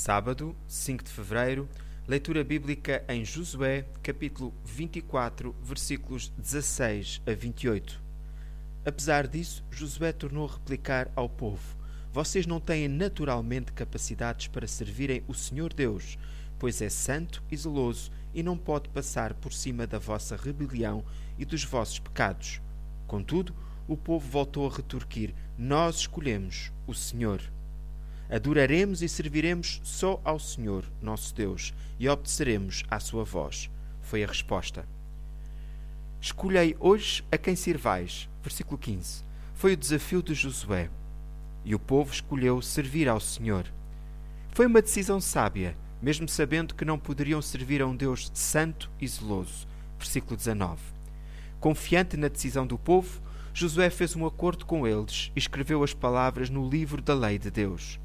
Sábado, 5 de fevereiro, leitura bíblica em Josué, capítulo 24, versículos 16 a 28. Apesar disso, Josué tornou a replicar ao povo: Vocês não têm naturalmente capacidades para servirem o Senhor Deus, pois é santo e zeloso e não pode passar por cima da vossa rebelião e dos vossos pecados. Contudo, o povo voltou a retorquir: Nós escolhemos o Senhor. Adoraremos e serviremos só ao Senhor, nosso Deus, e obedeceremos à sua voz. Foi a resposta. Escolhei hoje a quem sirvais. Versículo 15. Foi o desafio de Josué. E o povo escolheu servir ao Senhor. Foi uma decisão sábia, mesmo sabendo que não poderiam servir a um Deus santo e zeloso. Versículo 19. Confiante na decisão do povo, Josué fez um acordo com eles e escreveu as palavras no livro da lei de Deus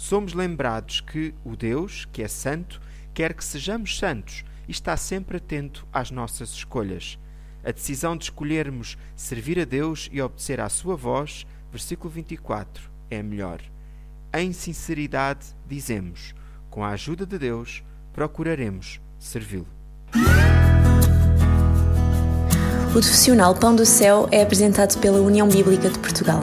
somos lembrados que o Deus, que é santo, quer que sejamos santos e está sempre atento às nossas escolhas. A decisão de escolhermos servir a Deus e obedecer à sua voz, versículo 24, é a melhor. Em sinceridade, dizemos: com a ajuda de Deus, procuraremos servi-lo. O profissional Pão do Céu é apresentado pela União Bíblica de Portugal.